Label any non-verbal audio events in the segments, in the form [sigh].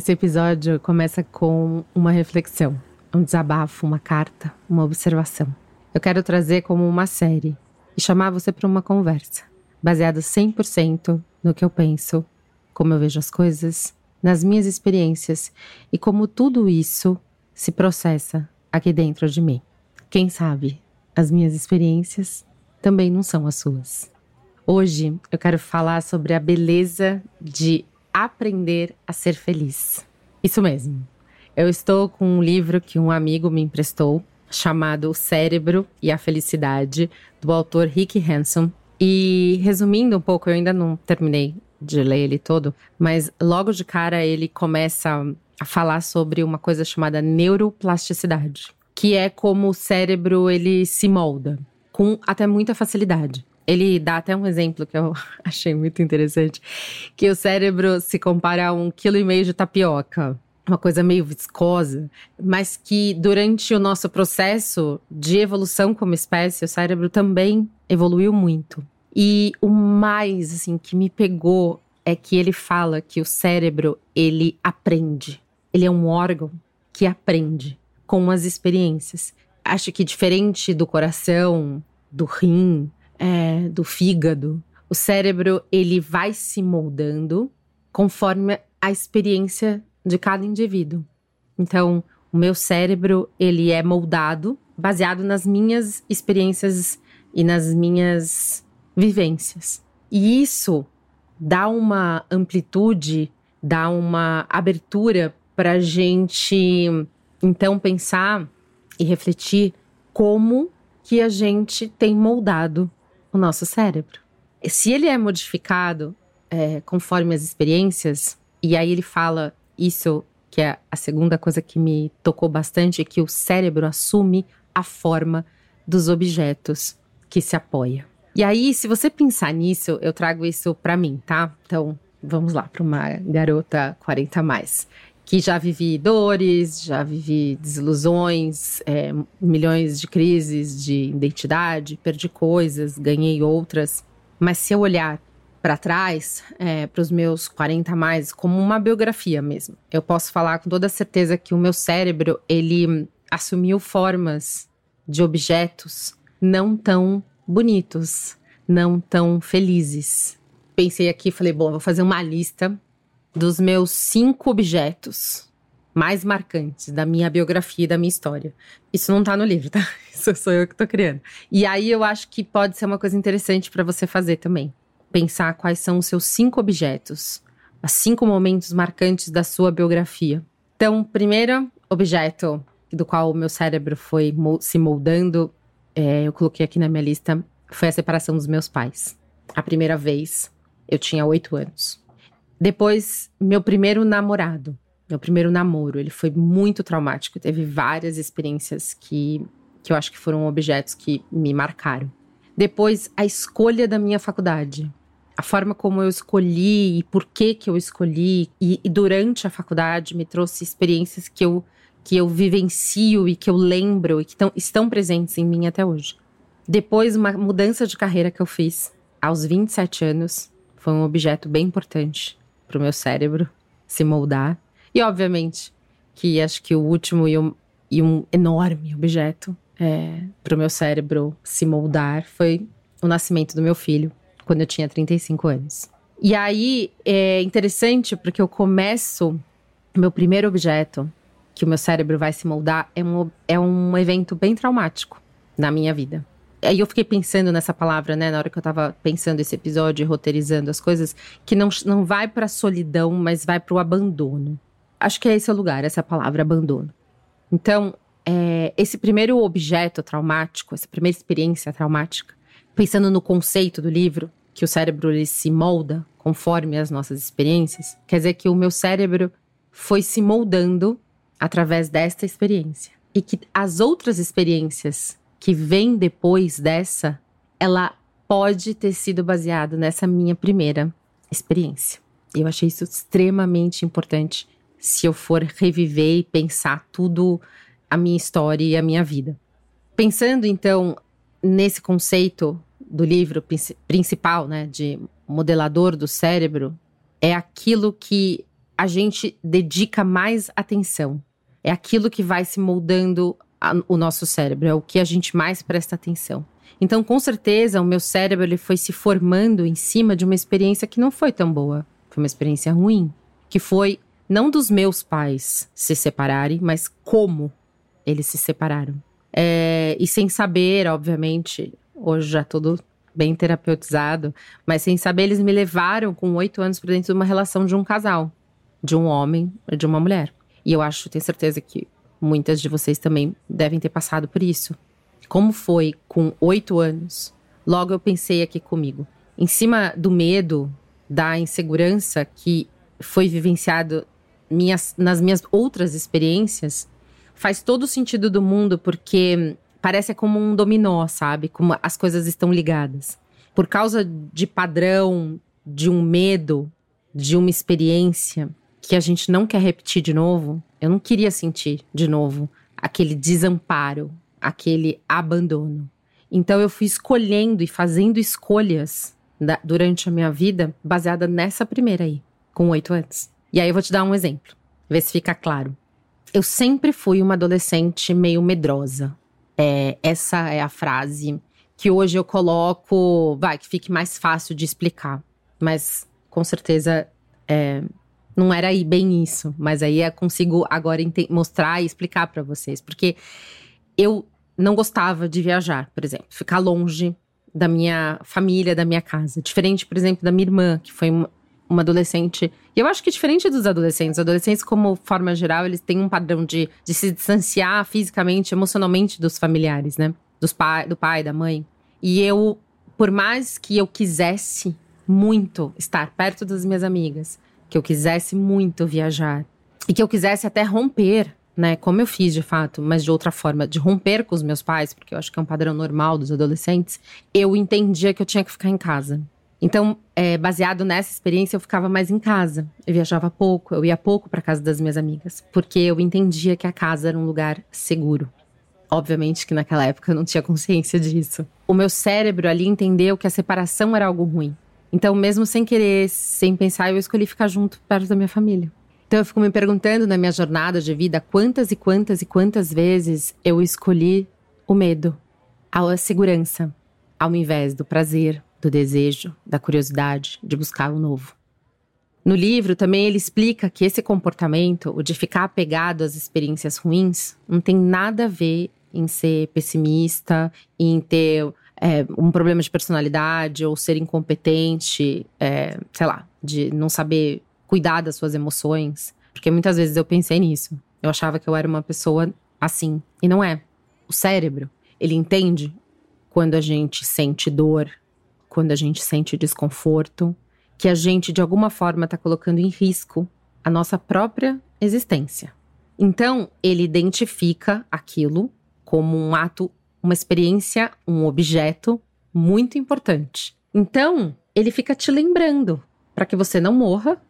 Esse episódio começa com uma reflexão, um desabafo, uma carta, uma observação. Eu quero trazer como uma série e chamar você para uma conversa, baseada 100% no que eu penso, como eu vejo as coisas, nas minhas experiências e como tudo isso se processa aqui dentro de mim. Quem sabe as minhas experiências também não são as suas. Hoje eu quero falar sobre a beleza de Aprender a Ser Feliz. Isso mesmo. Eu estou com um livro que um amigo me emprestou, chamado O Cérebro e a Felicidade, do autor Rick Hanson. E resumindo um pouco, eu ainda não terminei de ler ele todo, mas logo de cara ele começa a falar sobre uma coisa chamada neuroplasticidade, que é como o cérebro ele se molda com até muita facilidade. Ele dá até um exemplo que eu [laughs] achei muito interessante, que o cérebro se compara a um quilo e meio de tapioca uma coisa meio viscosa, mas que durante o nosso processo de evolução como espécie, o cérebro também evoluiu muito. E o mais assim que me pegou é que ele fala que o cérebro ele aprende. Ele é um órgão que aprende com as experiências. Acho que diferente do coração, do rim, é, do fígado. O cérebro ele vai se moldando conforme a experiência de cada indivíduo. Então, o meu cérebro ele é moldado baseado nas minhas experiências e nas minhas vivências. E isso dá uma amplitude, dá uma abertura para a gente então pensar e refletir como que a gente tem moldado o nosso cérebro. Se ele é modificado é, conforme as experiências, e aí ele fala isso, que é a segunda coisa que me tocou bastante, é que o cérebro assume a forma dos objetos que se apoia. E aí, se você pensar nisso, eu trago isso para mim, tá? Então, vamos lá para uma garota 40 mais que já vivi dores, já vivi desilusões, é, milhões de crises de identidade, perdi coisas, ganhei outras. Mas se eu olhar para trás, é, para os meus 40 a mais, como uma biografia mesmo, eu posso falar com toda certeza que o meu cérebro ele assumiu formas de objetos não tão bonitos, não tão felizes. Pensei aqui, falei, bom, vou fazer uma lista dos meus cinco objetos mais marcantes da minha biografia e da minha história. Isso não tá no livro, tá? [laughs] Isso sou eu que tô criando. E aí eu acho que pode ser uma coisa interessante para você fazer também. Pensar quais são os seus cinco objetos, os cinco momentos marcantes da sua biografia. Então, primeiro objeto do qual o meu cérebro foi se moldando, é, eu coloquei aqui na minha lista, foi a separação dos meus pais. A primeira vez, eu tinha oito anos. Depois, meu primeiro namorado, meu primeiro namoro, ele foi muito traumático. Teve várias experiências que, que eu acho que foram objetos que me marcaram. Depois, a escolha da minha faculdade. A forma como eu escolhi e por que que eu escolhi. E, e durante a faculdade me trouxe experiências que eu, que eu vivencio e que eu lembro e que tão, estão presentes em mim até hoje. Depois, uma mudança de carreira que eu fiz aos 27 anos. Foi um objeto bem importante para o meu cérebro se moldar. E, obviamente, que acho que o último e um, e um enorme objeto é, para o meu cérebro se moldar foi o nascimento do meu filho, quando eu tinha 35 anos. E aí é interessante porque eu começo. Meu primeiro objeto que o meu cérebro vai se moldar é um, é um evento bem traumático na minha vida. Aí eu fiquei pensando nessa palavra, né, na hora que eu tava pensando esse episódio roteirizando as coisas, que não, não vai pra solidão, mas vai pro abandono. Acho que é esse o lugar, essa palavra, abandono. Então, é, esse primeiro objeto traumático, essa primeira experiência traumática, pensando no conceito do livro, que o cérebro ele se molda conforme as nossas experiências, quer dizer que o meu cérebro foi se moldando através desta experiência. E que as outras experiências que vêm depois dessa, ela pode ter sido baseada nessa minha primeira experiência. Eu achei isso extremamente importante se eu for reviver e pensar tudo a minha história e a minha vida. Pensando então nesse conceito do livro principal, né, de modelador do cérebro, é aquilo que a gente dedica mais atenção. É aquilo que vai se moldando a, o nosso cérebro, é o que a gente mais presta atenção. Então, com certeza, o meu cérebro ele foi se formando em cima de uma experiência que não foi tão boa. Foi uma experiência ruim, que foi não dos meus pais se separarem, mas como eles se separaram. É, e sem saber, obviamente, hoje já tudo bem terapeutizado, mas sem saber, eles me levaram com oito anos para dentro de uma relação de um casal, de um homem e de uma mulher. E eu acho, tenho certeza que muitas de vocês também devem ter passado por isso. Como foi com oito anos? Logo eu pensei aqui comigo. Em cima do medo, da insegurança que foi vivenciado minhas, nas minhas outras experiências, faz todo o sentido do mundo, porque parece como um dominó, sabe? Como as coisas estão ligadas. Por causa de padrão, de um medo, de uma experiência que a gente não quer repetir de novo, eu não queria sentir de novo aquele desamparo, aquele abandono. Então eu fui escolhendo e fazendo escolhas da, durante a minha vida baseada nessa primeira aí, com oito anos. E aí eu vou te dar um exemplo, ver se fica claro eu sempre fui uma adolescente meio medrosa. É, essa é a frase que hoje eu coloco, vai, que fique mais fácil de explicar. Mas com certeza é, não era aí bem isso. Mas aí eu consigo agora mostrar e explicar para vocês. Porque eu não gostava de viajar, por exemplo, ficar longe da minha família, da minha casa. Diferente, por exemplo, da minha irmã, que foi uma adolescente. E eu acho que diferente dos adolescentes, adolescentes, como forma geral, eles têm um padrão de, de se distanciar fisicamente, emocionalmente dos familiares, né? Dos pai, do pai, da mãe. E eu, por mais que eu quisesse muito estar perto das minhas amigas, que eu quisesse muito viajar, e que eu quisesse até romper, né? Como eu fiz de fato, mas de outra forma, de romper com os meus pais, porque eu acho que é um padrão normal dos adolescentes, eu entendia que eu tinha que ficar em casa. Então, é, baseado nessa experiência, eu ficava mais em casa. Eu viajava pouco, eu ia pouco para casa das minhas amigas, porque eu entendia que a casa era um lugar seguro. Obviamente que naquela época eu não tinha consciência disso. O meu cérebro ali entendeu que a separação era algo ruim. Então, mesmo sem querer, sem pensar, eu escolhi ficar junto perto da minha família. Então, eu fico me perguntando na minha jornada de vida quantas e quantas e quantas vezes eu escolhi o medo, a segurança, ao invés do prazer, do desejo, da curiosidade de buscar o novo. No livro também ele explica que esse comportamento, o de ficar apegado às experiências ruins, não tem nada a ver em ser pessimista, em ter é, um problema de personalidade ou ser incompetente, é, sei lá, de não saber cuidar das suas emoções. Porque muitas vezes eu pensei nisso. Eu achava que eu era uma pessoa assim. E não é. O cérebro, ele entende quando a gente sente dor, quando a gente sente desconforto, que a gente de alguma forma está colocando em risco a nossa própria existência. Então, ele identifica aquilo como um ato, uma experiência, um objeto muito importante. Então, ele fica te lembrando para que você não morra,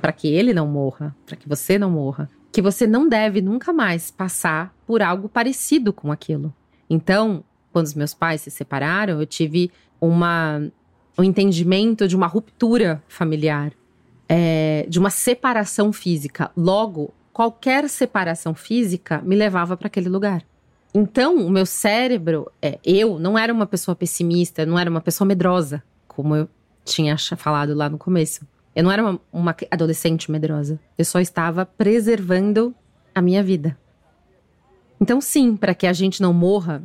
para que ele não morra, para que você não morra, que você não deve nunca mais passar por algo parecido com aquilo. Então, quando os meus pais se separaram, eu tive uma, um entendimento de uma ruptura familiar, é, de uma separação física. Logo, qualquer separação física me levava para aquele lugar. Então, o meu cérebro, é, eu não era uma pessoa pessimista, não era uma pessoa medrosa, como eu tinha falado lá no começo. Eu não era uma, uma adolescente medrosa. Eu só estava preservando a minha vida. Então, sim, para que a gente não morra,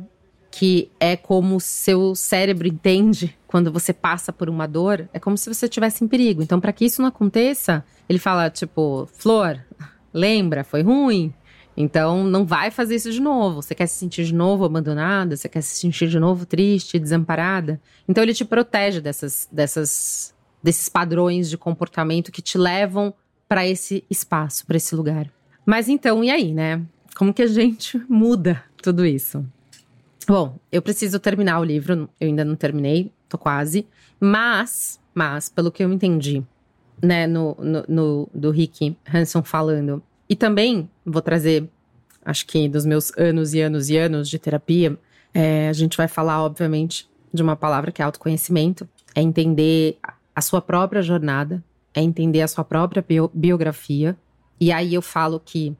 que é como seu cérebro entende quando você passa por uma dor, é como se você estivesse em perigo. Então, para que isso não aconteça, ele fala tipo, Flor, lembra, foi ruim. Então, não vai fazer isso de novo. Você quer se sentir de novo abandonada? Você quer se sentir de novo triste, desamparada? Então, ele te protege dessas, dessas, desses padrões de comportamento que te levam para esse espaço, para esse lugar. Mas então, e aí, né? Como que a gente [laughs] muda tudo isso? Bom, eu preciso terminar o livro, eu ainda não terminei, tô quase. Mas, mas, pelo que eu entendi, né, no, no, no do Rick Hanson falando, e também vou trazer, acho que dos meus anos e anos e anos de terapia, é, a gente vai falar, obviamente, de uma palavra que é autoconhecimento, é entender a sua própria jornada, é entender a sua própria bio, biografia. E aí eu falo que,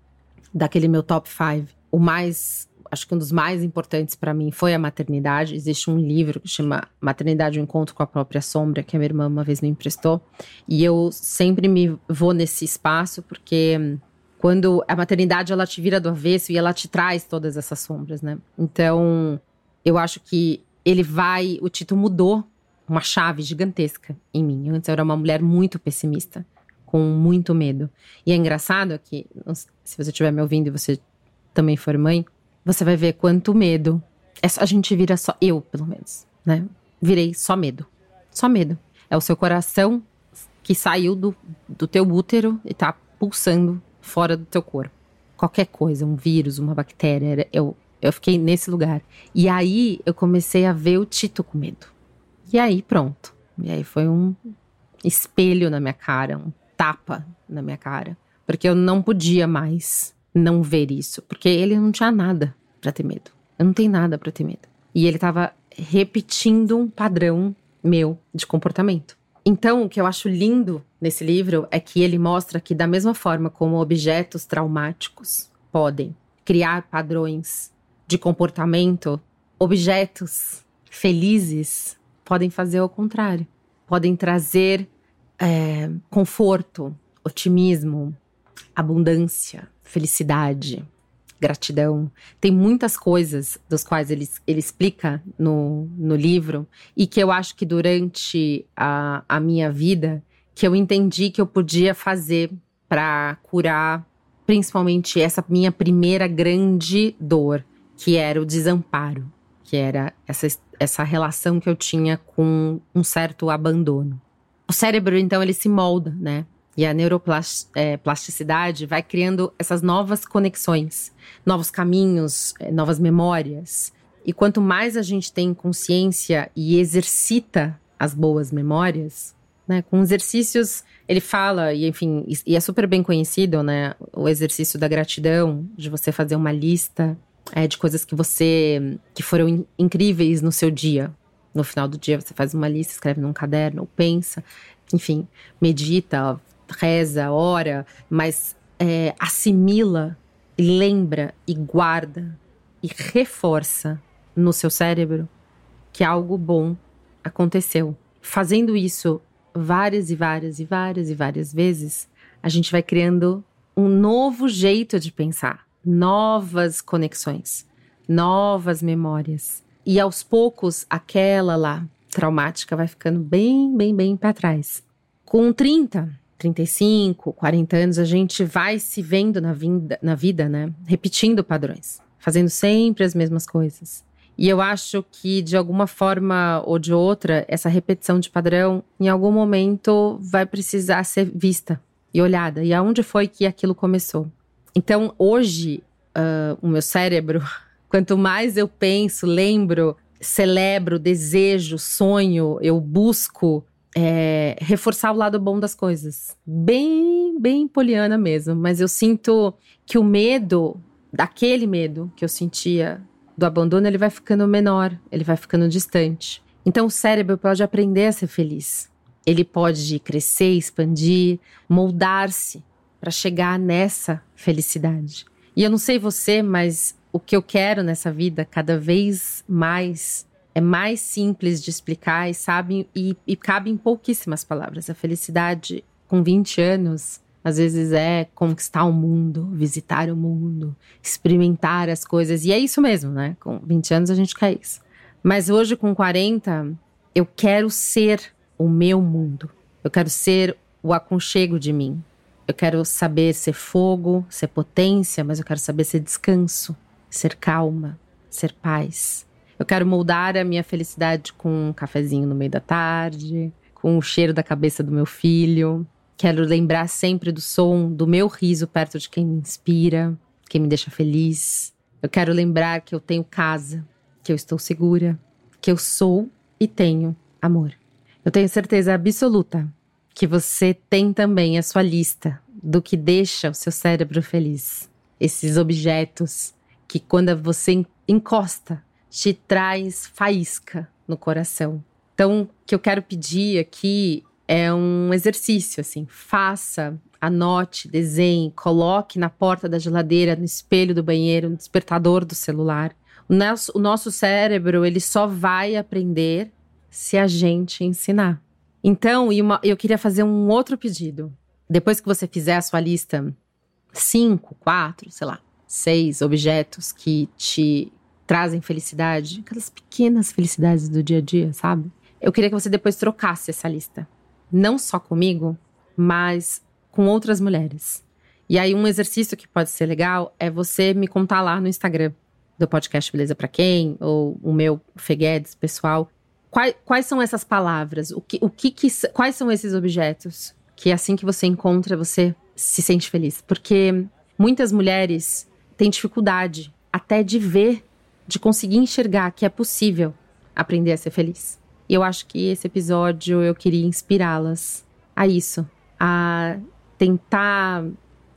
daquele meu top 5, o mais acho que um dos mais importantes para mim foi a maternidade. Existe um livro que chama Maternidade, o um Encontro com a Própria Sombra, que a minha irmã uma vez me emprestou. E eu sempre me vou nesse espaço porque quando a maternidade ela te vira do avesso e ela te traz todas essas sombras, né? Então, eu acho que ele vai, o Tito mudou uma chave gigantesca em mim. Antes eu era uma mulher muito pessimista, com muito medo. E é engraçado que, se você estiver me ouvindo e você também for mãe, você vai ver quanto medo. É a gente vira só. Eu, pelo menos, né? Virei só medo. Só medo. É o seu coração que saiu do, do teu útero e tá pulsando fora do teu corpo. Qualquer coisa, um vírus, uma bactéria. Eu, eu fiquei nesse lugar. E aí eu comecei a ver o Tito com medo. E aí, pronto. E aí foi um espelho na minha cara, um tapa na minha cara. Porque eu não podia mais não ver isso, porque ele não tinha nada para ter medo. Eu não tenho nada para ter medo. E ele estava repetindo um padrão meu de comportamento. Então, o que eu acho lindo nesse livro é que ele mostra que, da mesma forma como objetos traumáticos podem criar padrões de comportamento, objetos felizes podem fazer o contrário. Podem trazer é, conforto, otimismo, abundância, felicidade, gratidão. Tem muitas coisas das quais ele, ele explica no, no livro e que eu acho que durante a, a minha vida que eu entendi que eu podia fazer para curar principalmente essa minha primeira grande dor, que era o desamparo, que era essa, essa relação que eu tinha com um certo abandono. O cérebro, então, ele se molda, né? E a neuroplasticidade é, vai criando essas novas conexões, novos caminhos, é, novas memórias. E quanto mais a gente tem consciência e exercita as boas memórias, né, com exercícios, ele fala, e enfim, e é super bem conhecido, né, o exercício da gratidão, de você fazer uma lista é, de coisas que você, que foram in, incríveis no seu dia. No final do dia, você faz uma lista, escreve num caderno, ou pensa, enfim, medita, reza, ora, mas é, assimila, lembra e guarda e reforça no seu cérebro que algo bom aconteceu. Fazendo isso várias e várias e várias e várias vezes, a gente vai criando um novo jeito de pensar, novas conexões, novas memórias. E aos poucos, aquela lá traumática vai ficando bem, bem, bem para trás. Com 30, 35, 40 anos, a gente vai se vendo na vida, na vida, né? Repetindo padrões, fazendo sempre as mesmas coisas. E eu acho que, de alguma forma ou de outra, essa repetição de padrão, em algum momento, vai precisar ser vista e olhada. E aonde foi que aquilo começou? Então, hoje, uh, o meu cérebro, [laughs] quanto mais eu penso, lembro, celebro, desejo, sonho, eu busco é, reforçar o lado bom das coisas. Bem, bem poliana mesmo. Mas eu sinto que o medo, daquele medo que eu sentia do abandono, ele vai ficando menor, ele vai ficando distante. Então o cérebro pode aprender a ser feliz. Ele pode crescer, expandir, moldar-se para chegar nessa felicidade. E eu não sei você, mas o que eu quero nessa vida cada vez mais é mais simples de explicar e sabe e, e cabe em pouquíssimas palavras. A felicidade com 20 anos às vezes é conquistar o mundo, visitar o mundo, experimentar as coisas. E é isso mesmo, né? Com 20 anos a gente quer isso. Mas hoje, com 40, eu quero ser o meu mundo. Eu quero ser o aconchego de mim. Eu quero saber ser fogo, ser potência, mas eu quero saber ser descanso, ser calma, ser paz. Eu quero moldar a minha felicidade com um cafezinho no meio da tarde, com o cheiro da cabeça do meu filho. Quero lembrar sempre do som do meu riso perto de quem me inspira, quem me deixa feliz. Eu quero lembrar que eu tenho casa, que eu estou segura, que eu sou e tenho amor. Eu tenho certeza absoluta que você tem também a sua lista do que deixa o seu cérebro feliz. Esses objetos que, quando você encosta, te traz faísca no coração. Então, o que eu quero pedir aqui é um exercício, assim. Faça, anote, desenhe, coloque na porta da geladeira, no espelho do banheiro, no despertador do celular. O nosso, o nosso cérebro, ele só vai aprender se a gente ensinar. Então, eu queria fazer um outro pedido. Depois que você fizer a sua lista, cinco, quatro, sei lá, seis objetos que te trazem felicidade, aquelas pequenas felicidades do dia a dia, sabe? Eu queria que você depois trocasse essa lista. Não só comigo, mas com outras mulheres. E aí, um exercício que pode ser legal é você me contar lá no Instagram do podcast Beleza para Quem, ou o meu Feguedes pessoal. Quais, quais são essas palavras? O que, o que, que, quais são esses objetos que assim que você encontra, você se sente feliz? Porque muitas mulheres têm dificuldade até de ver, de conseguir enxergar que é possível aprender a ser feliz. E eu acho que esse episódio eu queria inspirá-las a isso, a tentar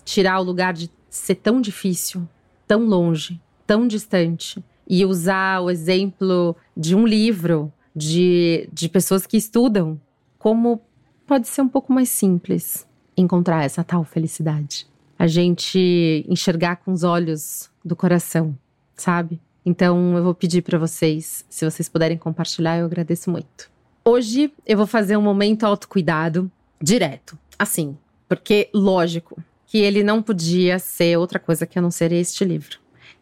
tirar o lugar de ser tão difícil, tão longe, tão distante e usar o exemplo de um livro de, de pessoas que estudam como pode ser um pouco mais simples encontrar essa tal felicidade. A gente enxergar com os olhos do coração, sabe? Então eu vou pedir para vocês, se vocês puderem compartilhar, eu agradeço muito. Hoje eu vou fazer um momento autocuidado direto, assim, porque lógico que ele não podia ser outra coisa que a não ser este livro.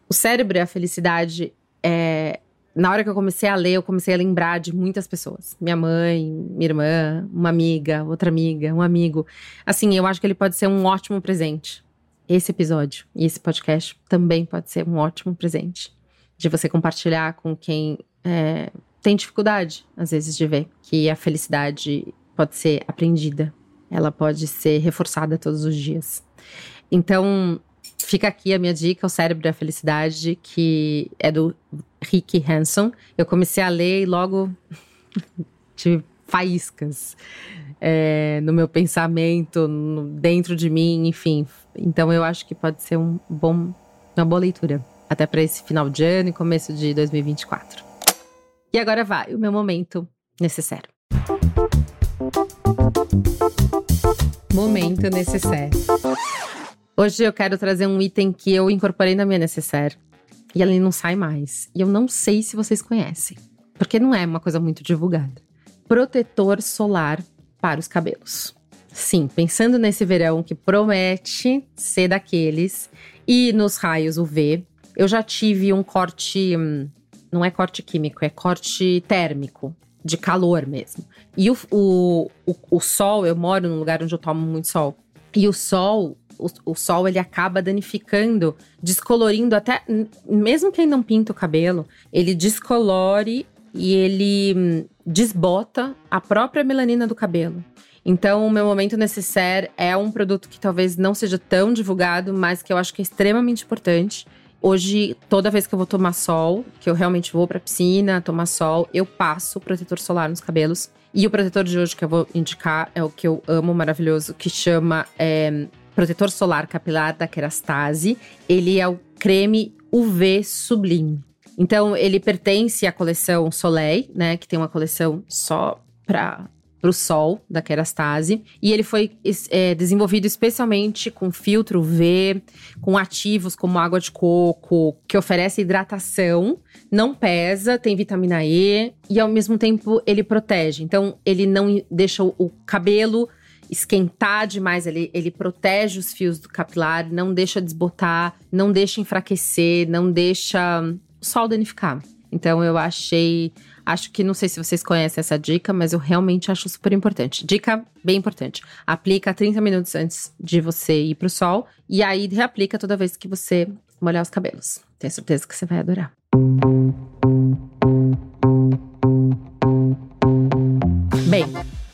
O cérebro e a felicidade é, na hora que eu comecei a ler, eu comecei a lembrar de muitas pessoas. Minha mãe, minha irmã, uma amiga, outra amiga, um amigo. Assim, eu acho que ele pode ser um ótimo presente. Esse episódio e esse podcast também pode ser um ótimo presente de você compartilhar com quem é, tem dificuldade, às vezes, de ver que a felicidade pode ser aprendida, ela pode ser reforçada todos os dias. Então, fica aqui a minha dica, O Cérebro da Felicidade, que é do Rick Hanson. Eu comecei a ler e logo [laughs] tive faíscas é, no meu pensamento, no, dentro de mim, enfim. Então eu acho que pode ser um bom, uma boa leitura até para esse final de ano e começo de 2024. E agora vai o meu momento necessário. Momento necessário. Hoje eu quero trazer um item que eu incorporei na minha necessaire e ele não sai mais. E eu não sei se vocês conhecem, porque não é uma coisa muito divulgada. Protetor solar para os cabelos. Sim, pensando nesse verão que promete ser daqueles e nos raios UV, eu já tive um corte. Hum, não é corte químico, é corte térmico, de calor mesmo. E o, o, o, o sol, eu moro num lugar onde eu tomo muito sol. E o sol, o, o, sol ele acaba danificando, descolorindo até mesmo quem não pinta o cabelo, ele descolore e ele hum, desbota a própria melanina do cabelo. Então, o meu momento necessário é um produto que talvez não seja tão divulgado, mas que eu acho que é extremamente importante. Hoje, toda vez que eu vou tomar sol, que eu realmente vou pra piscina tomar sol, eu passo protetor solar nos cabelos. E o protetor de hoje que eu vou indicar é o que eu amo, maravilhoso, que chama é, Protetor Solar Capilar da Kerastase. Ele é o creme UV Sublime. Então, ele pertence à coleção Soleil, né? Que tem uma coleção só para para o sol da Kerastase. E ele foi é, desenvolvido especialmente com filtro V, com ativos como água de coco, que oferece hidratação, não pesa, tem vitamina E e ao mesmo tempo ele protege. Então ele não deixa o cabelo esquentar demais, ele, ele protege os fios do capilar, não deixa desbotar, não deixa enfraquecer, não deixa o sol danificar. Então eu achei Acho que não sei se vocês conhecem essa dica, mas eu realmente acho super importante. Dica bem importante. Aplica 30 minutos antes de você ir pro sol e aí reaplica toda vez que você molhar os cabelos. Tenho certeza que você vai adorar. Bem,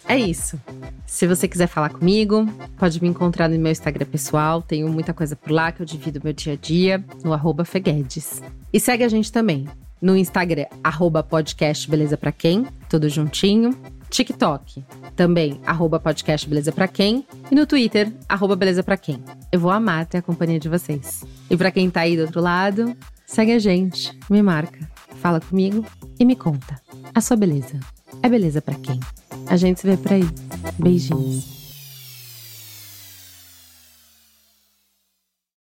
é isso. Se você quiser falar comigo, pode me encontrar no meu Instagram pessoal. Tenho muita coisa por lá que eu divido meu dia a dia, no arroba Feguedes. E segue a gente também no Instagram, arroba podcast Beleza Pra Quem, tudo juntinho. TikTok, também, arroba podcast Beleza Pra Quem. E no Twitter, arroba Beleza Pra Quem. Eu vou amar ter a companhia de vocês. E para quem tá aí do outro lado, segue a gente, me marca, fala comigo e me conta. A sua beleza é beleza para quem? A gente se vê por aí. Beijinhos.